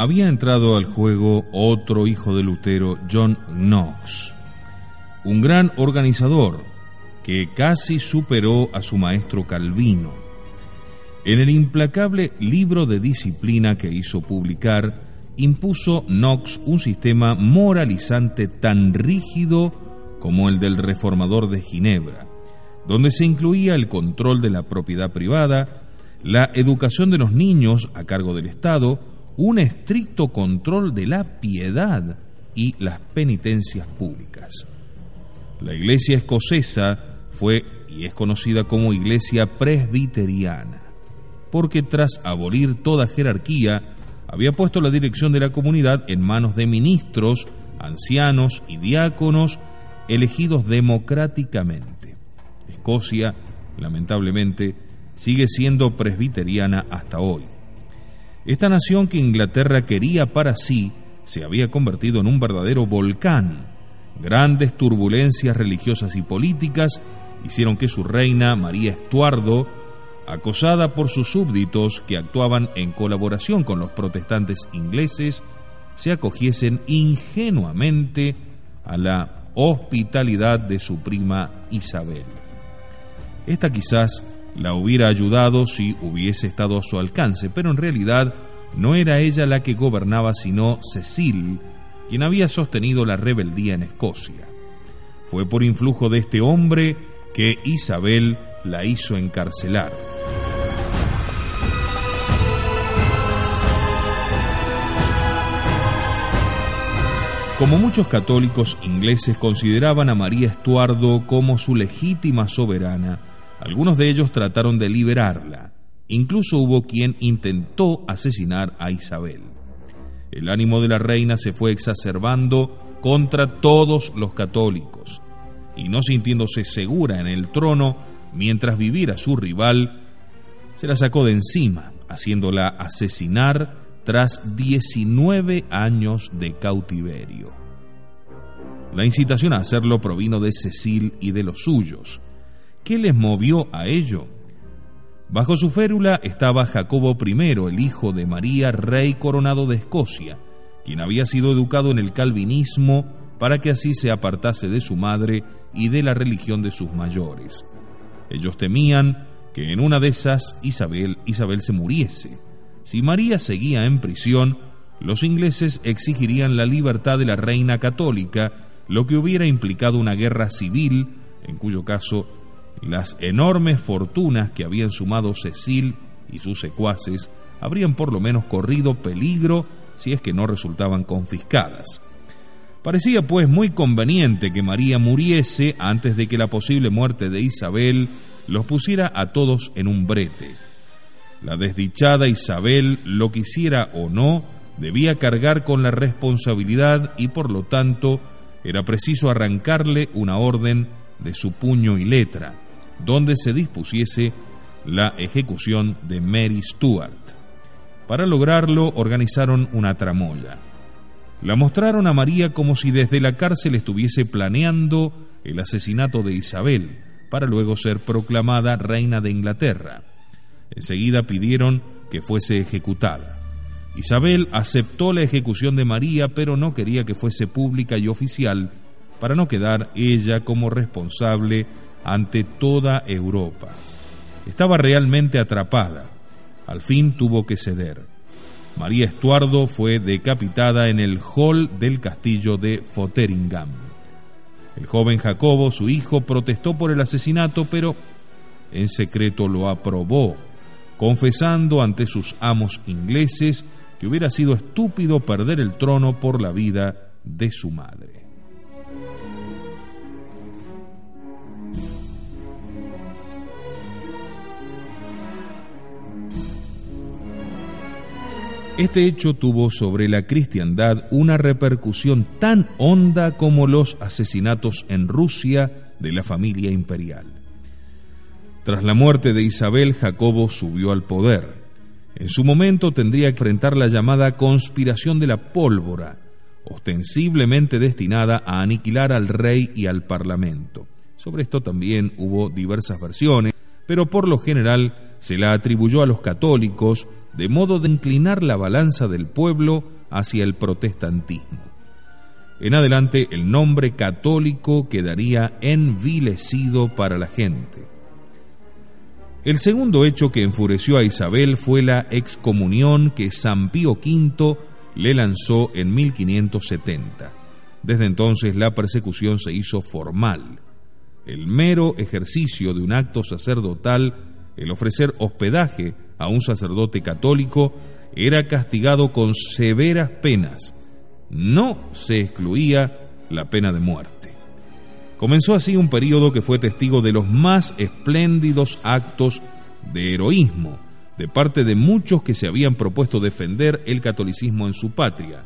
había entrado al juego otro hijo de Lutero, John Knox, un gran organizador que casi superó a su maestro Calvino. En el implacable libro de disciplina que hizo publicar, impuso Knox un sistema moralizante tan rígido como el del reformador de Ginebra, donde se incluía el control de la propiedad privada, la educación de los niños a cargo del Estado, un estricto control de la piedad y las penitencias públicas. La iglesia escocesa fue y es conocida como iglesia presbiteriana, porque tras abolir toda jerarquía, había puesto la dirección de la comunidad en manos de ministros, ancianos y diáconos elegidos democráticamente. Escocia, lamentablemente, sigue siendo presbiteriana hasta hoy. Esta nación que Inglaterra quería para sí se había convertido en un verdadero volcán. Grandes turbulencias religiosas y políticas hicieron que su reina, María Estuardo, acosada por sus súbditos que actuaban en colaboración con los protestantes ingleses, se acogiesen ingenuamente a la hospitalidad de su prima Isabel. Esta quizás la hubiera ayudado si hubiese estado a su alcance, pero en realidad no era ella la que gobernaba, sino Cecil, quien había sostenido la rebeldía en Escocia. Fue por influjo de este hombre que Isabel la hizo encarcelar. Como muchos católicos ingleses consideraban a María Estuardo como su legítima soberana, algunos de ellos trataron de liberarla. Incluso hubo quien intentó asesinar a Isabel. El ánimo de la reina se fue exacerbando contra todos los católicos, y no sintiéndose segura en el trono mientras viviera su rival, se la sacó de encima, haciéndola asesinar tras 19 años de cautiverio. La incitación a hacerlo provino de Cecil y de los suyos, ¿Qué les movió a ello? Bajo su férula estaba Jacobo I, el hijo de María, rey coronado de Escocia, quien había sido educado en el calvinismo para que así se apartase de su madre y de la religión de sus mayores. Ellos temían que en una de esas Isabel, Isabel se muriese. Si María seguía en prisión, los ingleses exigirían la libertad de la reina católica, lo que hubiera implicado una guerra civil, en cuyo caso las enormes fortunas que habían sumado Cecil y sus secuaces habrían por lo menos corrido peligro si es que no resultaban confiscadas. Parecía pues muy conveniente que María muriese antes de que la posible muerte de Isabel los pusiera a todos en un brete. La desdichada Isabel, lo quisiera o no, debía cargar con la responsabilidad y por lo tanto era preciso arrancarle una orden de su puño y letra donde se dispusiese la ejecución de Mary Stuart. Para lograrlo organizaron una tramoya. La mostraron a María como si desde la cárcel estuviese planeando el asesinato de Isabel, para luego ser proclamada reina de Inglaterra. Enseguida pidieron que fuese ejecutada. Isabel aceptó la ejecución de María, pero no quería que fuese pública y oficial, para no quedar ella como responsable ante toda Europa. Estaba realmente atrapada. Al fin tuvo que ceder. María Estuardo fue decapitada en el hall del castillo de Fotheringham. El joven Jacobo, su hijo, protestó por el asesinato, pero en secreto lo aprobó, confesando ante sus amos ingleses que hubiera sido estúpido perder el trono por la vida de su madre. Este hecho tuvo sobre la cristiandad una repercusión tan honda como los asesinatos en Rusia de la familia imperial. Tras la muerte de Isabel, Jacobo subió al poder. En su momento tendría que enfrentar la llamada conspiración de la pólvora, ostensiblemente destinada a aniquilar al rey y al parlamento. Sobre esto también hubo diversas versiones, pero por lo general se la atribuyó a los católicos de modo de inclinar la balanza del pueblo hacia el protestantismo. En adelante el nombre católico quedaría envilecido para la gente. El segundo hecho que enfureció a Isabel fue la excomunión que San Pío V le lanzó en 1570. Desde entonces la persecución se hizo formal. El mero ejercicio de un acto sacerdotal, el ofrecer hospedaje a un sacerdote católico era castigado con severas penas. No se excluía la pena de muerte. Comenzó así un periodo que fue testigo de los más espléndidos actos de heroísmo de parte de muchos que se habían propuesto defender el catolicismo en su patria.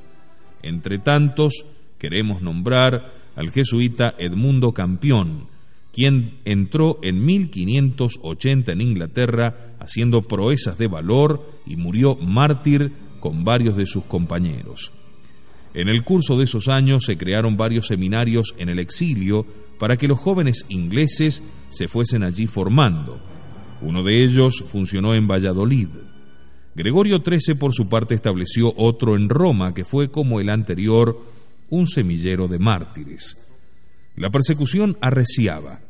Entre tantos, queremos nombrar al jesuita Edmundo Campión, quien entró en 1580 en Inglaterra haciendo proezas de valor y murió mártir con varios de sus compañeros. En el curso de esos años se crearon varios seminarios en el exilio para que los jóvenes ingleses se fuesen allí formando. Uno de ellos funcionó en Valladolid. Gregorio XIII por su parte estableció otro en Roma que fue como el anterior un semillero de mártires. La persecución arreciaba.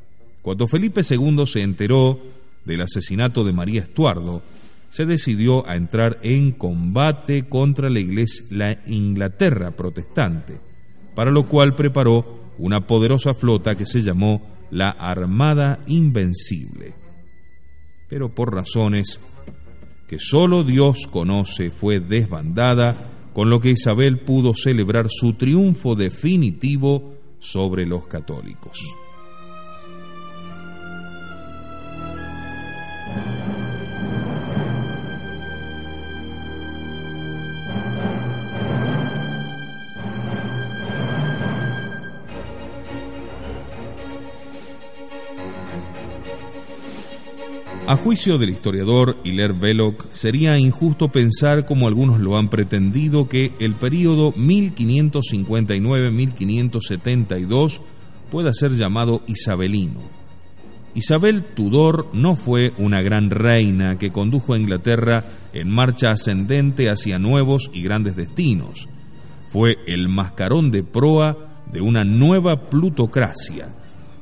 Cuando Felipe II se enteró del asesinato de María Estuardo, se decidió a entrar en combate contra la, iglesia, la Inglaterra protestante, para lo cual preparó una poderosa flota que se llamó la Armada Invencible. Pero por razones que solo Dios conoce fue desbandada, con lo que Isabel pudo celebrar su triunfo definitivo sobre los católicos. A juicio del historiador Hilaire Belloc, sería injusto pensar, como algunos lo han pretendido, que el período 1559-1572 pueda ser llamado isabelino. Isabel Tudor no fue una gran reina que condujo a Inglaterra en marcha ascendente hacia nuevos y grandes destinos. Fue el mascarón de proa de una nueva plutocracia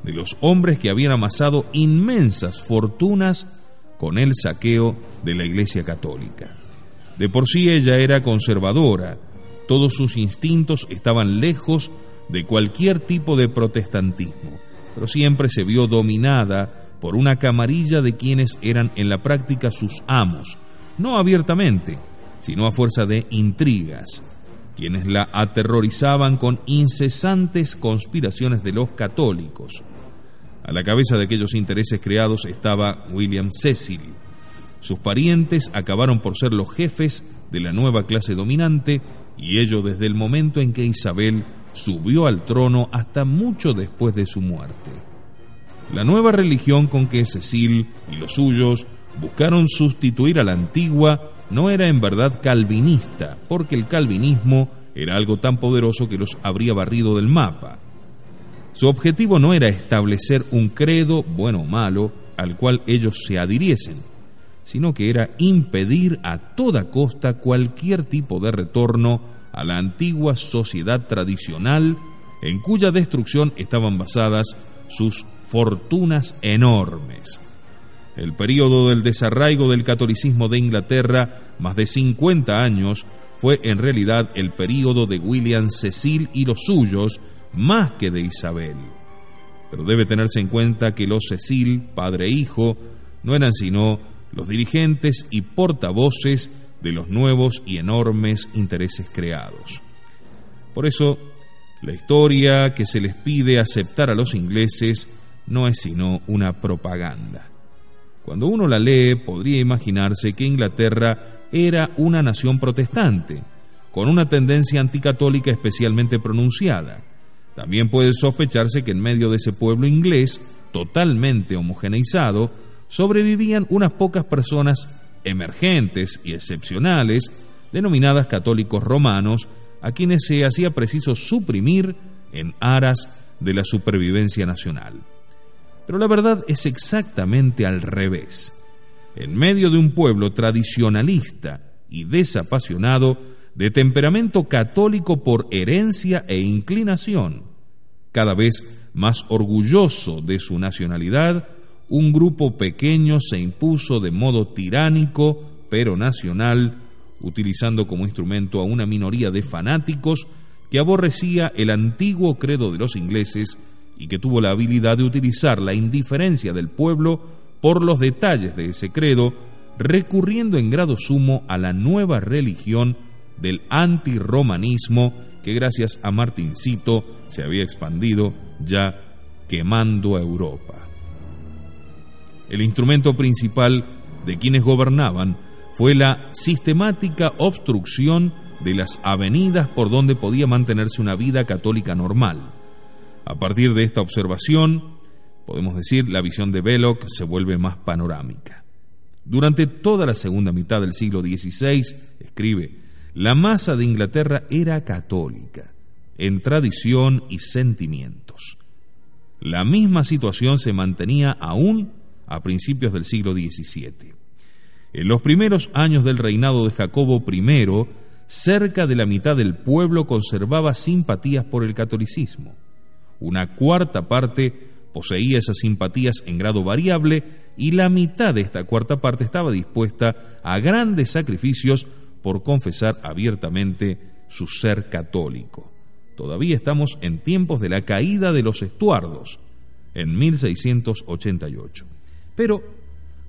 de los hombres que habían amasado inmensas fortunas con el saqueo de la Iglesia Católica. De por sí ella era conservadora, todos sus instintos estaban lejos de cualquier tipo de protestantismo, pero siempre se vio dominada por una camarilla de quienes eran en la práctica sus amos, no abiertamente, sino a fuerza de intrigas, quienes la aterrorizaban con incesantes conspiraciones de los católicos, a la cabeza de aquellos intereses creados estaba William Cecil. Sus parientes acabaron por ser los jefes de la nueva clase dominante y ello desde el momento en que Isabel subió al trono hasta mucho después de su muerte. La nueva religión con que Cecil y los suyos buscaron sustituir a la antigua no era en verdad calvinista, porque el calvinismo era algo tan poderoso que los habría barrido del mapa. Su objetivo no era establecer un credo, bueno o malo, al cual ellos se adhiriesen, sino que era impedir a toda costa cualquier tipo de retorno a la antigua sociedad tradicional en cuya destrucción estaban basadas sus fortunas enormes. El período del desarraigo del catolicismo de Inglaterra, más de 50 años, fue en realidad el período de William Cecil y los suyos, más que de Isabel. Pero debe tenerse en cuenta que los Cecil, padre e hijo, no eran sino los dirigentes y portavoces de los nuevos y enormes intereses creados. Por eso, la historia que se les pide aceptar a los ingleses no es sino una propaganda. Cuando uno la lee, podría imaginarse que Inglaterra era una nación protestante, con una tendencia anticatólica especialmente pronunciada. También puede sospecharse que en medio de ese pueblo inglés, totalmente homogeneizado, sobrevivían unas pocas personas emergentes y excepcionales, denominadas católicos romanos, a quienes se hacía preciso suprimir en aras de la supervivencia nacional. Pero la verdad es exactamente al revés. En medio de un pueblo tradicionalista y desapasionado, de temperamento católico por herencia e inclinación, cada vez más orgulloso de su nacionalidad, un grupo pequeño se impuso de modo tiránico pero nacional, utilizando como instrumento a una minoría de fanáticos que aborrecía el antiguo credo de los ingleses y que tuvo la habilidad de utilizar la indiferencia del pueblo por los detalles de ese credo, recurriendo en grado sumo a la nueva religión del antirromanismo que gracias a Martincito se había expandido ya quemando a Europa. El instrumento principal de quienes gobernaban fue la sistemática obstrucción de las avenidas por donde podía mantenerse una vida católica normal a partir de esta observación, podemos decir, la visión de Belloc se vuelve más panorámica. Durante toda la segunda mitad del siglo XVI, escribe, la masa de Inglaterra era católica, en tradición y sentimientos. La misma situación se mantenía aún a principios del siglo XVII. En los primeros años del reinado de Jacobo I, cerca de la mitad del pueblo conservaba simpatías por el catolicismo. Una cuarta parte poseía esas simpatías en grado variable y la mitad de esta cuarta parte estaba dispuesta a grandes sacrificios por confesar abiertamente su ser católico. Todavía estamos en tiempos de la caída de los estuardos, en 1688. Pero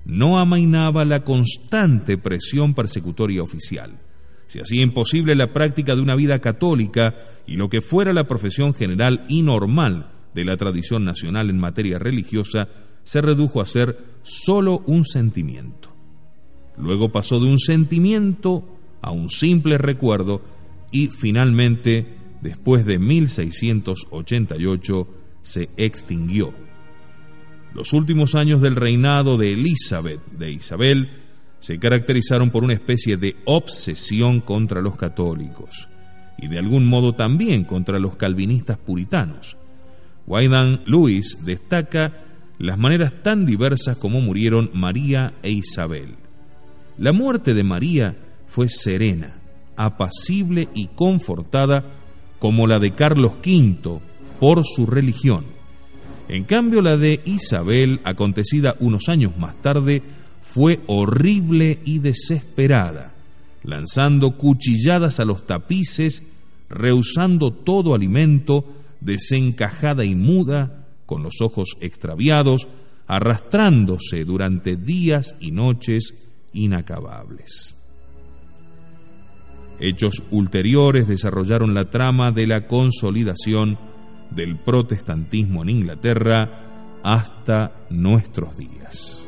no amainaba la constante presión persecutoria oficial se hacía imposible la práctica de una vida católica y lo que fuera la profesión general y normal de la tradición nacional en materia religiosa se redujo a ser sólo un sentimiento. Luego pasó de un sentimiento a un simple recuerdo y finalmente, después de 1688, se extinguió. Los últimos años del reinado de Elizabeth de Isabel se caracterizaron por una especie de obsesión contra los católicos y de algún modo también contra los calvinistas puritanos. Wydan Lewis destaca las maneras tan diversas como murieron María e Isabel. La muerte de María fue serena, apacible y confortada como la de Carlos V por su religión. En cambio, la de Isabel, acontecida unos años más tarde, fue horrible y desesperada, lanzando cuchilladas a los tapices, rehusando todo alimento, desencajada y muda, con los ojos extraviados, arrastrándose durante días y noches inacabables. Hechos ulteriores desarrollaron la trama de la consolidación del protestantismo en Inglaterra hasta nuestros días.